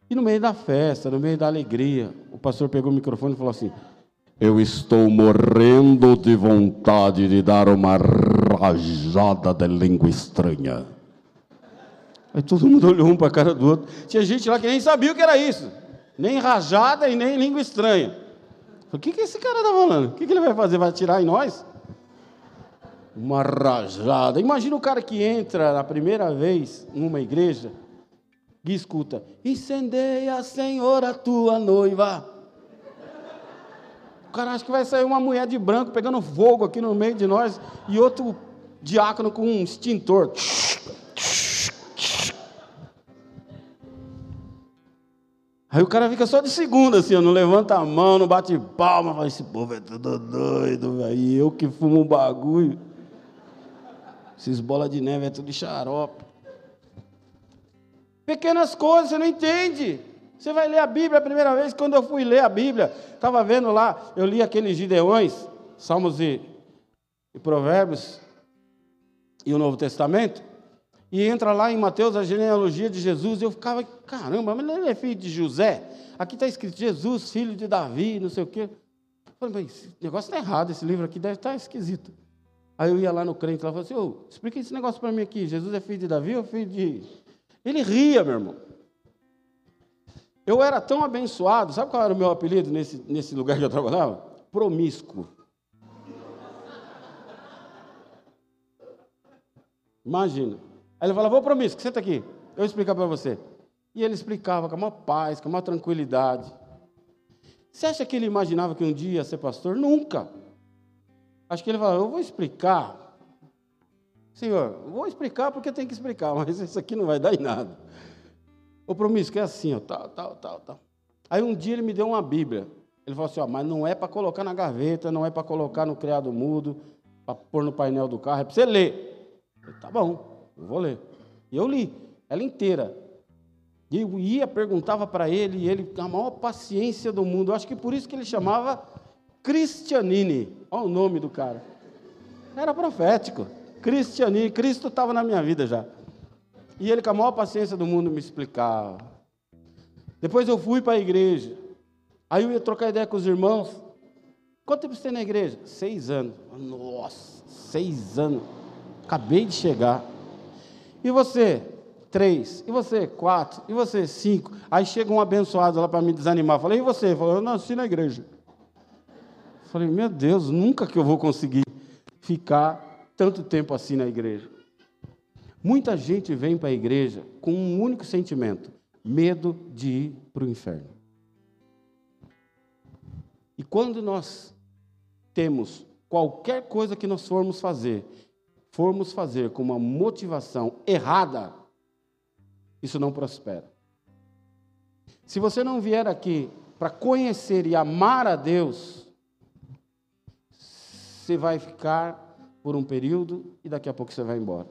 e no meio da festa, no meio da alegria, o pastor pegou o microfone e falou assim: Eu estou morrendo de vontade de dar uma rajada de língua estranha. Aí todo mundo olhou um para a cara do outro. Tinha gente lá que nem sabia o que era isso. Nem rajada e nem língua estranha. O que, que esse cara está falando? O que, que ele vai fazer? Vai atirar em nós? Uma rajada. Imagina o cara que entra na primeira vez numa igreja e escuta: Incendeia, Senhor, a tua noiva. O cara acha que vai sair uma mulher de branco pegando fogo aqui no meio de nós e outro diácono com um extintor. Aí o cara fica só de segunda, assim, não levanta a mão, não bate palma, fala, esse povo é tudo doido, velho. Eu que fumo um bagulho. Esses bolas de neve é tudo xarope. Pequenas coisas, você não entende. Você vai ler a Bíblia a primeira vez, quando eu fui ler a Bíblia, estava vendo lá, eu li aqueles Gideões, Salmos e, e Provérbios, e o Novo Testamento e entra lá em Mateus a genealogia de Jesus, e eu ficava, caramba, mas ele é filho de José? Aqui está escrito Jesus, filho de Davi, não sei o quê. Eu falei, mas esse negócio está errado, esse livro aqui deve estar tá esquisito. Aí eu ia lá no crente lá falava assim, oh, explica esse negócio para mim aqui, Jesus é filho de Davi ou filho de... Ele ria, meu irmão. Eu era tão abençoado, sabe qual era o meu apelido nesse, nesse lugar que eu trabalhava? Promíscuo. Imagina. Aí ele falava, vou promíscuo, senta aqui, eu vou explicar para você. E ele explicava com uma paz, com uma tranquilidade. Você acha que ele imaginava que um dia ia ser pastor? Nunca. Acho que ele falava, eu vou explicar. Senhor, vou explicar porque tem que explicar, mas isso aqui não vai dar em nada. O promíscuo é assim, ó, tal, tal, tal, tal. Aí um dia ele me deu uma Bíblia. Ele falou assim, ó, mas não é para colocar na gaveta, não é para colocar no criado mudo, para pôr no painel do carro, é para você ler. Falei, tá bom. Eu vou ler. E eu li, ela inteira. E eu ia, perguntava para ele, e ele, com a maior paciência do mundo, eu acho que por isso que ele chamava Cristianini. Olha o nome do cara. Era profético. Cristianini, Cristo estava na minha vida já. E ele, com a maior paciência do mundo, me explicava. Depois eu fui para a igreja. Aí eu ia trocar ideia com os irmãos. Quanto tempo você tem na igreja? Seis anos. Nossa, seis anos. Acabei de chegar. E você? Três. E você? Quatro. E você? Cinco. Aí chega um abençoado lá para me desanimar. Falei, e você? Falou, eu nasci na igreja. Falei, meu Deus, nunca que eu vou conseguir ficar tanto tempo assim na igreja. Muita gente vem para a igreja com um único sentimento: medo de ir para o inferno. E quando nós temos qualquer coisa que nós formos fazer formos fazer com uma motivação errada, isso não prospera. Se você não vier aqui para conhecer e amar a Deus, você vai ficar por um período e daqui a pouco você vai embora.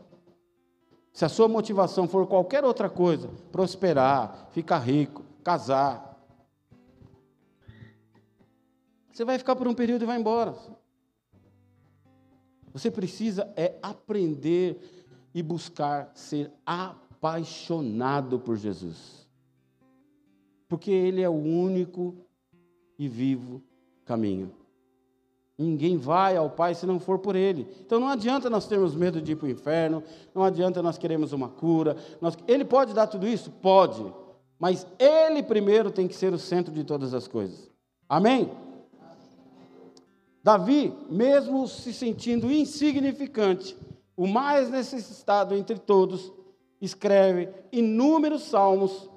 Se a sua motivação for qualquer outra coisa, prosperar, ficar rico, casar, você vai ficar por um período e vai embora. Você precisa é aprender e buscar ser apaixonado por Jesus. Porque ele é o único e vivo caminho. Ninguém vai ao Pai se não for por Ele. Então não adianta nós termos medo de ir para o inferno, não adianta nós queremos uma cura. Nós... Ele pode dar tudo isso? Pode. Mas Ele primeiro tem que ser o centro de todas as coisas. Amém? Davi, mesmo se sentindo insignificante, o mais necessitado entre todos, escreve inúmeros salmos.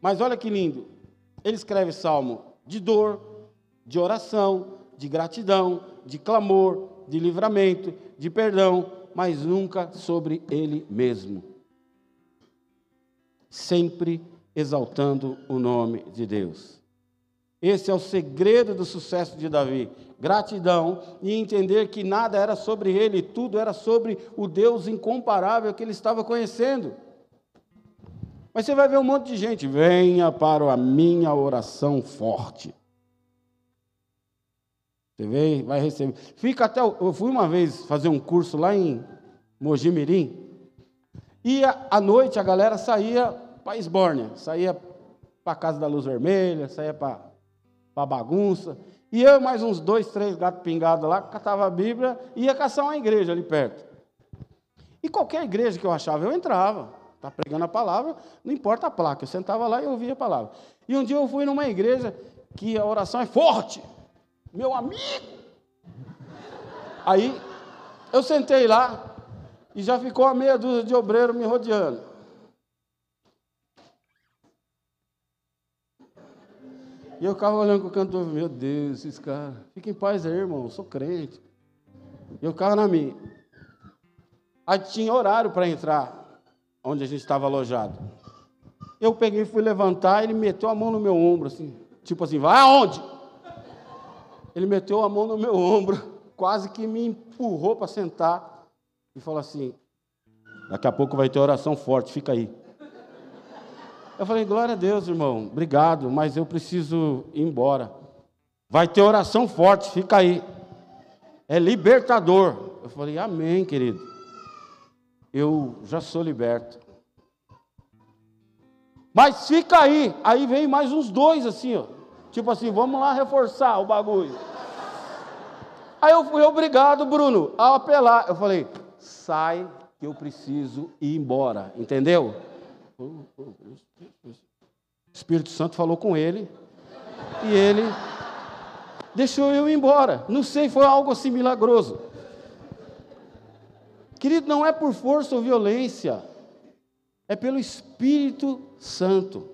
Mas olha que lindo, ele escreve salmo de dor, de oração, de gratidão, de clamor, de livramento, de perdão, mas nunca sobre ele mesmo. Sempre exaltando o nome de Deus. Esse é o segredo do sucesso de Davi gratidão e entender que nada era sobre ele, tudo era sobre o Deus incomparável que ele estava conhecendo. Mas você vai ver um monte de gente, venha para a minha oração forte. Você vem, vai receber. Fica até. Eu fui uma vez fazer um curso lá em Mojimirim. E à noite a galera saía para Esbórnia, saía para a Casa da Luz Vermelha, saía para a bagunça. E eu, mais uns dois, três gatos pingados lá, catava a Bíblia e ia caçar uma igreja ali perto. E qualquer igreja que eu achava, eu entrava. Está pregando a palavra, não importa a placa. Eu sentava lá e ouvia a palavra. E um dia eu fui numa igreja que a oração é forte. Meu amigo! Aí Eu sentei lá e já ficou a meia dúzia de obreiro me rodeando. E eu ficava olhando com o cantor, meu Deus, esses caras, fica em paz aí, irmão, eu sou crente. E eu ficava na minha. Aí tinha horário para entrar onde a gente estava alojado. Eu peguei, fui levantar, ele meteu a mão no meu ombro, assim, tipo assim, vai aonde? Ele meteu a mão no meu ombro, quase que me empurrou para sentar e falou assim: daqui a pouco vai ter oração forte, fica aí. Eu falei, glória a Deus, irmão, obrigado, mas eu preciso ir embora. Vai ter oração forte, fica aí. É libertador. Eu falei, amém, querido. Eu já sou liberto. Mas fica aí. Aí vem mais uns dois assim, ó. Tipo assim, vamos lá reforçar o bagulho. Aí eu fui obrigado, Bruno, a apelar. Eu falei, sai que eu preciso ir embora. Entendeu? O Espírito Santo falou com ele e ele deixou eu ir embora. Não sei, foi algo assim milagroso. Querido, não é por força ou violência, é pelo Espírito Santo.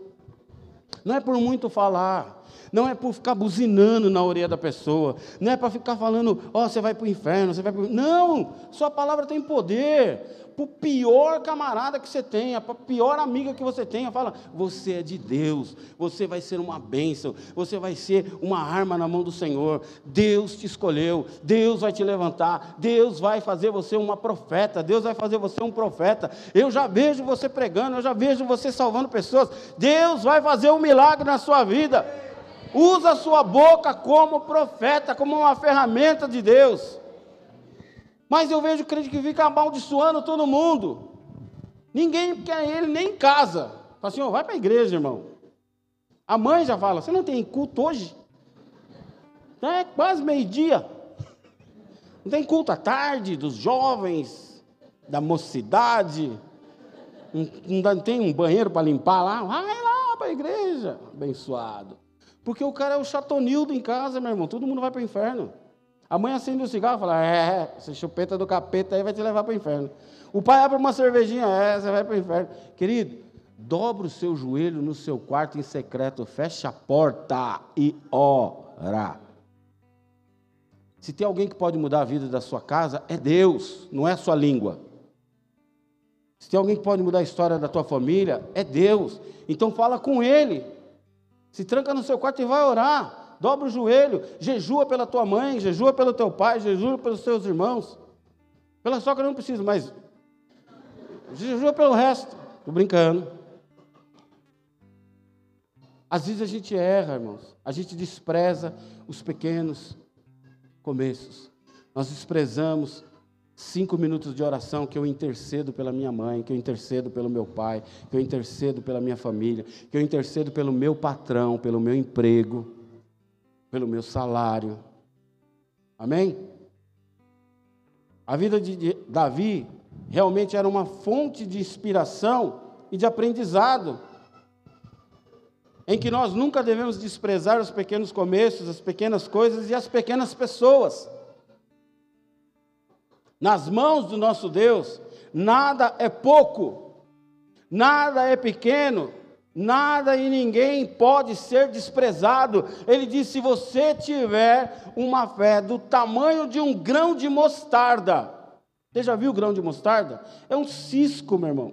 Não é por muito falar, não é por ficar buzinando na orelha da pessoa, não é para ficar falando, ó, oh, você vai para o inferno, você vai para Não, sua palavra tem poder. Para o pior camarada que você tenha, para a pior amiga que você tenha, fala: você é de Deus, você vai ser uma bênção, você vai ser uma arma na mão do Senhor. Deus te escolheu, Deus vai te levantar, Deus vai fazer você uma profeta, Deus vai fazer você um profeta. Eu já vejo você pregando, eu já vejo você salvando pessoas. Deus vai fazer um milagre na sua vida. Usa sua boca como profeta, como uma ferramenta de Deus. Mas eu vejo crente que fica amaldiçoando todo mundo. Ninguém quer ele nem em casa. Fala assim, oh, vai para a igreja, irmão. A mãe já fala, você não tem culto hoje? É quase meio-dia. Não tem culto à tarde dos jovens, da mocidade. Não tem um banheiro para limpar lá? Vai lá para a igreja, abençoado. Porque o cara é o chatonildo em casa, meu irmão. Todo mundo vai para o inferno. A mãe acende o um cigarro e fala: É, é essa chupeta do capeta aí vai te levar para o inferno. O pai abre uma cervejinha, é, você vai para o inferno. Querido, dobra o seu joelho no seu quarto em secreto, fecha a porta e ora. Se tem alguém que pode mudar a vida da sua casa, é Deus, não é a sua língua. Se tem alguém que pode mudar a história da tua família, é Deus. Então fala com Ele. Se tranca no seu quarto e vai orar dobra o joelho, jejua pela tua mãe, jejua pelo teu pai, jejua pelos seus irmãos. Pela sogra não preciso, mas jejua pelo resto. Estou brincando. Às vezes a gente erra, irmãos. A gente despreza os pequenos começos. Nós desprezamos cinco minutos de oração que eu intercedo pela minha mãe, que eu intercedo pelo meu pai, que eu intercedo pela minha família, que eu intercedo pelo meu patrão, pelo meu emprego pelo meu salário. Amém? A vida de Davi realmente era uma fonte de inspiração e de aprendizado, em que nós nunca devemos desprezar os pequenos começos, as pequenas coisas e as pequenas pessoas. Nas mãos do nosso Deus, nada é pouco, nada é pequeno, Nada e ninguém pode ser desprezado. Ele diz: se você tiver uma fé do tamanho de um grão de mostarda. Você já viu o grão de mostarda? É um cisco, meu irmão.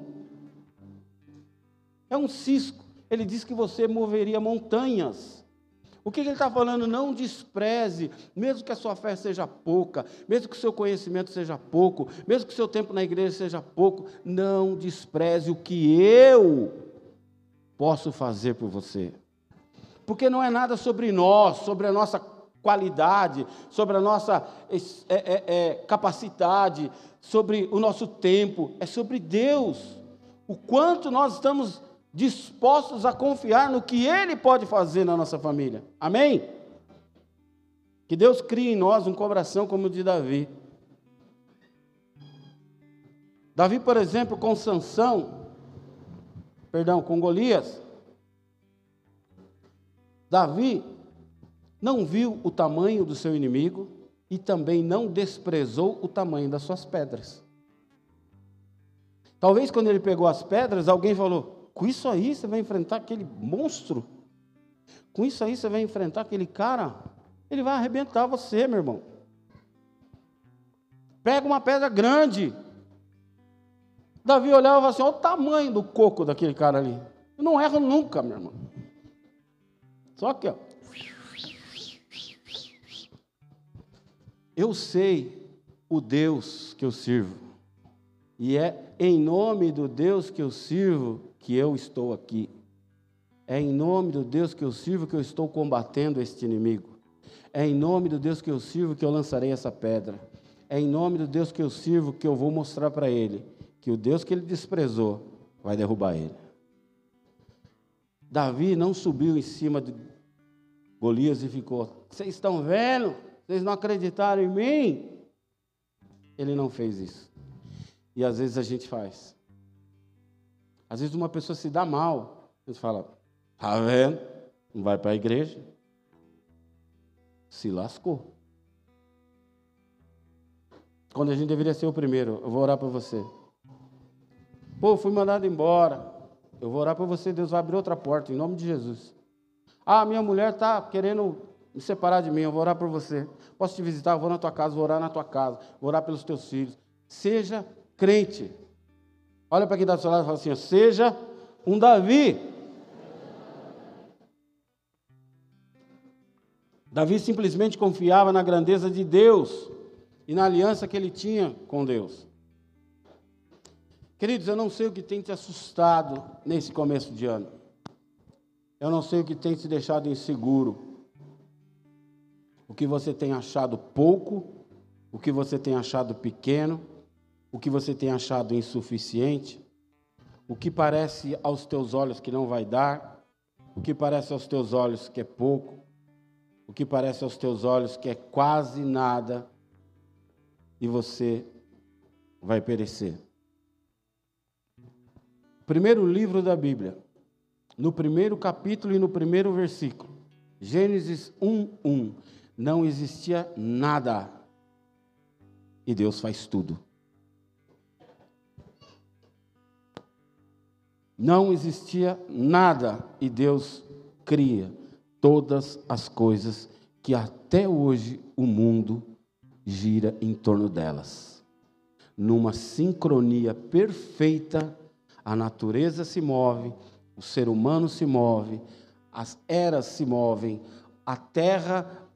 É um cisco. Ele diz que você moveria montanhas. O que ele está falando? Não despreze, mesmo que a sua fé seja pouca, mesmo que o seu conhecimento seja pouco, mesmo que o seu tempo na igreja seja pouco, não despreze o que eu posso fazer por você. Porque não é nada sobre nós, sobre a nossa qualidade, sobre a nossa é, é, é, capacidade, sobre o nosso tempo, é sobre Deus. O quanto nós estamos dispostos a confiar no que Ele pode fazer na nossa família. Amém? Que Deus crie em nós um coração como o de Davi. Davi, por exemplo, com Sansão, perdão, com Golias, Davi não viu o tamanho do seu inimigo, e também não desprezou o tamanho das suas pedras. Talvez quando ele pegou as pedras, alguém falou: com isso aí você vai enfrentar aquele monstro? Com isso aí você vai enfrentar aquele cara? Ele vai arrebentar você, meu irmão. Pega uma pedra grande. Davi olhava assim: olha o tamanho do coco daquele cara ali. Eu não erro nunca, meu irmão. Só que, ó. Eu sei o Deus que eu sirvo. E é em nome do Deus que eu sirvo que eu estou aqui. É em nome do Deus que eu sirvo que eu estou combatendo este inimigo. É em nome do Deus que eu sirvo que eu lançarei essa pedra. É em nome do Deus que eu sirvo que eu vou mostrar para ele que o Deus que ele desprezou vai derrubar ele. Davi não subiu em cima de Golias e ficou: Vocês estão vendo? Vocês não acreditaram em mim? Ele não fez isso. E às vezes a gente faz. Às vezes uma pessoa se dá mal. Gente fala: Está vendo? Não vai para a igreja. Se lascou. Quando a gente deveria ser o primeiro, eu vou orar para você. Pô, fui mandado embora. Eu vou orar para você, Deus vai abrir outra porta, em nome de Jesus. Ah, minha mulher está querendo me separar de mim, eu vou orar por você. Posso te visitar? Eu vou na tua casa, vou orar na tua casa, vou orar pelos teus filhos. Seja crente. Olha para quem está do seu lado e fala assim: seja um Davi. Davi simplesmente confiava na grandeza de Deus e na aliança que ele tinha com Deus. Queridos, eu não sei o que tem te assustado nesse começo de ano. Eu não sei o que tem te deixado inseguro. O que você tem achado pouco, o que você tem achado pequeno, o que você tem achado insuficiente, o que parece aos teus olhos que não vai dar, o que parece aos teus olhos que é pouco, o que parece aos teus olhos que é quase nada, e você vai perecer. Primeiro livro da Bíblia, no primeiro capítulo e no primeiro versículo, Gênesis 1:1, não existia nada e Deus faz tudo. Não existia nada e Deus cria todas as coisas que até hoje o mundo gira em torno delas. Numa sincronia perfeita, a natureza se move, o ser humano se move, as eras se movem, a terra,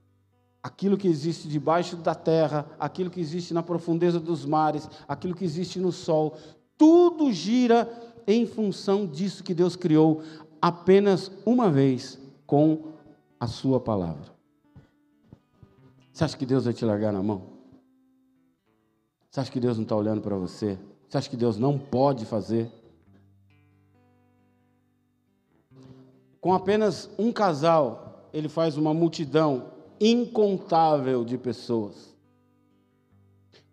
aquilo que existe debaixo da terra, aquilo que existe na profundeza dos mares, aquilo que existe no sol, tudo gira em função disso que Deus criou apenas uma vez com a sua palavra. Você acha que Deus vai te largar na mão? Você acha que Deus não está olhando para você? Você acha que Deus não pode fazer? Com apenas um casal, ele faz uma multidão incontável de pessoas.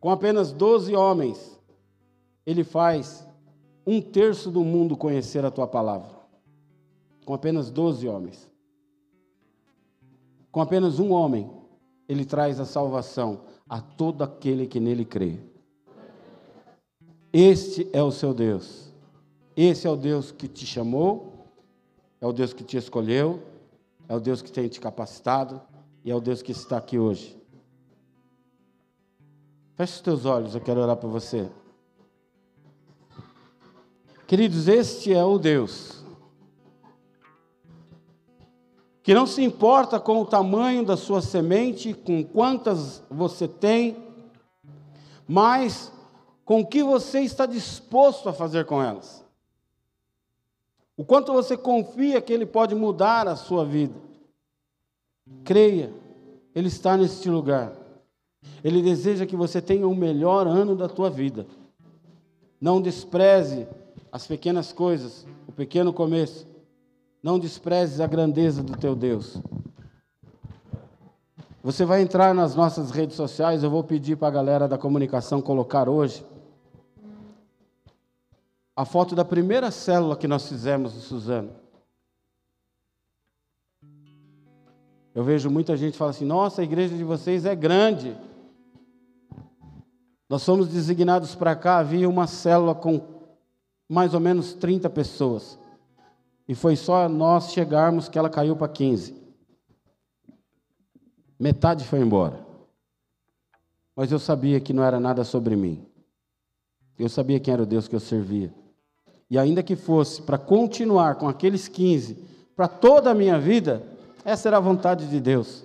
Com apenas 12 homens, ele faz um terço do mundo conhecer a tua palavra. Com apenas 12 homens. Com apenas um homem, ele traz a salvação a todo aquele que nele crê. Este é o seu Deus. Esse é o Deus que te chamou, é o Deus que te escolheu, é o Deus que tem te capacitado e é o Deus que está aqui hoje. Feche os teus olhos, eu quero orar para você. Queridos, este é o Deus que não se importa com o tamanho da sua semente, com quantas você tem, mas com o que você está disposto a fazer com elas. O quanto você confia que Ele pode mudar a sua vida. Creia, Ele está neste lugar. Ele deseja que você tenha o melhor ano da tua vida. Não despreze as pequenas coisas, o pequeno começo. Não desprezes a grandeza do teu Deus. Você vai entrar nas nossas redes sociais, eu vou pedir para a galera da comunicação colocar hoje a foto da primeira célula que nós fizemos de Suzano. Eu vejo muita gente falar assim: nossa, a igreja de vocês é grande. Nós fomos designados para cá, havia uma célula com mais ou menos 30 pessoas. E foi só nós chegarmos que ela caiu para 15. Metade foi embora. Mas eu sabia que não era nada sobre mim. Eu sabia quem era o Deus que eu servia. E ainda que fosse para continuar com aqueles 15 para toda a minha vida, essa era a vontade de Deus.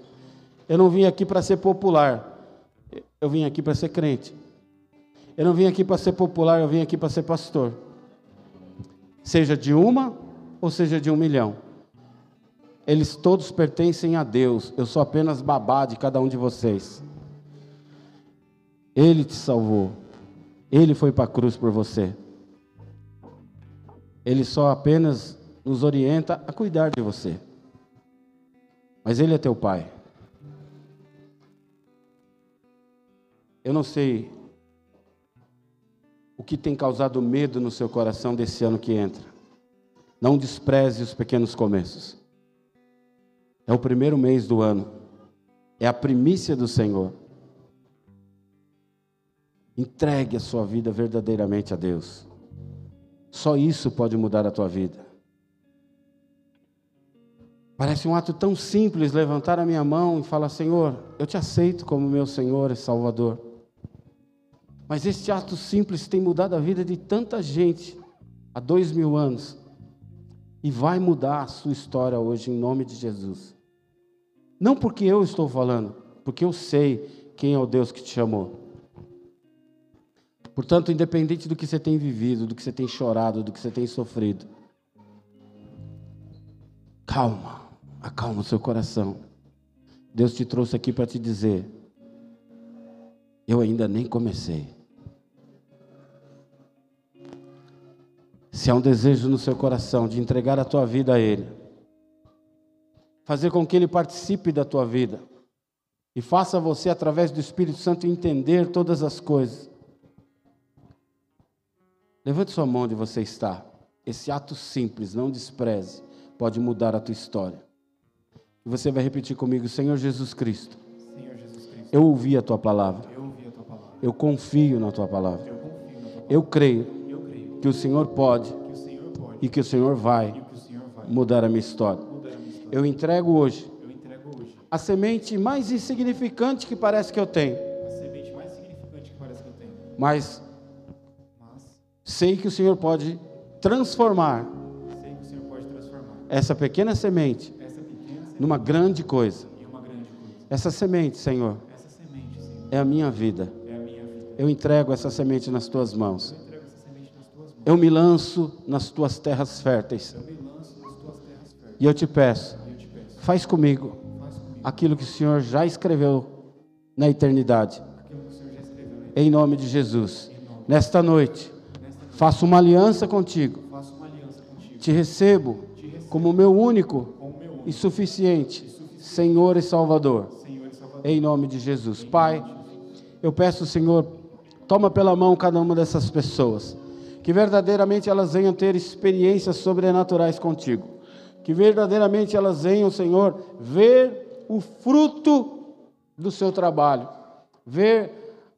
Eu não vim aqui para ser popular. Eu vim aqui para ser crente. Eu não vim aqui para ser popular, eu vim aqui para ser pastor. Seja de uma ou seja de um milhão. Eles todos pertencem a Deus. Eu sou apenas babá de cada um de vocês. Ele te salvou. Ele foi para a cruz por você. Ele só apenas nos orienta a cuidar de você. Mas Ele é teu Pai. Eu não sei que tem causado medo no seu coração desse ano que entra. Não despreze os pequenos começos. É o primeiro mês do ano. É a primícia do Senhor. Entregue a sua vida verdadeiramente a Deus. Só isso pode mudar a tua vida. Parece um ato tão simples levantar a minha mão e falar: Senhor, eu te aceito como meu Senhor e Salvador. Mas este ato simples tem mudado a vida de tanta gente há dois mil anos e vai mudar a sua história hoje em nome de Jesus. Não porque eu estou falando, porque eu sei quem é o Deus que te chamou. Portanto, independente do que você tem vivido, do que você tem chorado, do que você tem sofrido, calma, acalma o seu coração. Deus te trouxe aqui para te dizer: eu ainda nem comecei. Se há um desejo no seu coração de entregar a tua vida a Ele, fazer com que Ele participe da tua vida e faça você, através do Espírito Santo, entender todas as coisas Levante sua mão onde você está. Esse ato simples, não despreze, pode mudar a tua história. E você vai repetir comigo, Senhor Jesus Cristo. Senhor Jesus Cristo eu ouvi a tua palavra. Eu, a tua palavra. eu confio na tua palavra. Eu, na tua palavra. eu creio que o Senhor pode, e que o Senhor vai, mudar, a minha história. Eu entrego hoje, a semente mais insignificante que parece que eu tenho. Mas Sei que o Senhor pode transformar, essa pequena semente, numa grande coisa. Essa, semente, Senhor, é. É a minha vida. Eu entrego essa semente nas tuas mãos. Eu, me lanço nas tuas terras férteis. E eu te peço, faz, comigo aquilo que o Senhor já escreveu na eternidade. Em nome de Jesus. Nesta noite Faço uma aliança contigo. Te recebo como meu único e suficiente Senhor e Salvador. Em nome de Jesus. Pai, eu peço, Senhor, toma pela mão cada uma dessas pessoas. Que verdadeiramente elas venham ter experiências sobrenaturais contigo. Que verdadeiramente elas venham, Senhor, ver o fruto do seu trabalho. Ver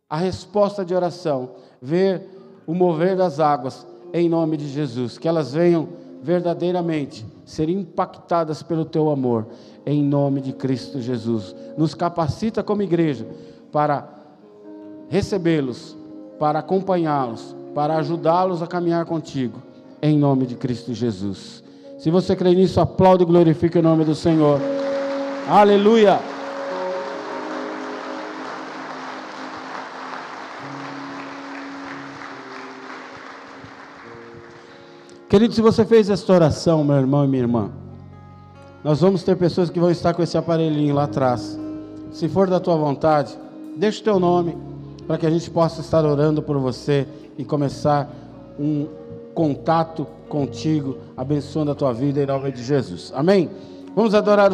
a resposta de oração. Ver o mover das águas, em nome de Jesus. Que elas venham verdadeiramente ser impactadas pelo teu amor, em nome de Cristo Jesus. Nos capacita como igreja para recebê-los, para acompanhá-los, para ajudá-los a caminhar contigo, em nome de Cristo Jesus. Se você crê nisso, aplaude e glorifique o nome do Senhor. Aleluia! Querido, se você fez esta oração, meu irmão e minha irmã, nós vamos ter pessoas que vão estar com esse aparelhinho lá atrás. Se for da tua vontade, deixa o teu nome para que a gente possa estar orando por você e começar um contato contigo, abençoando a tua vida em nome de Jesus. Amém? Vamos adorar o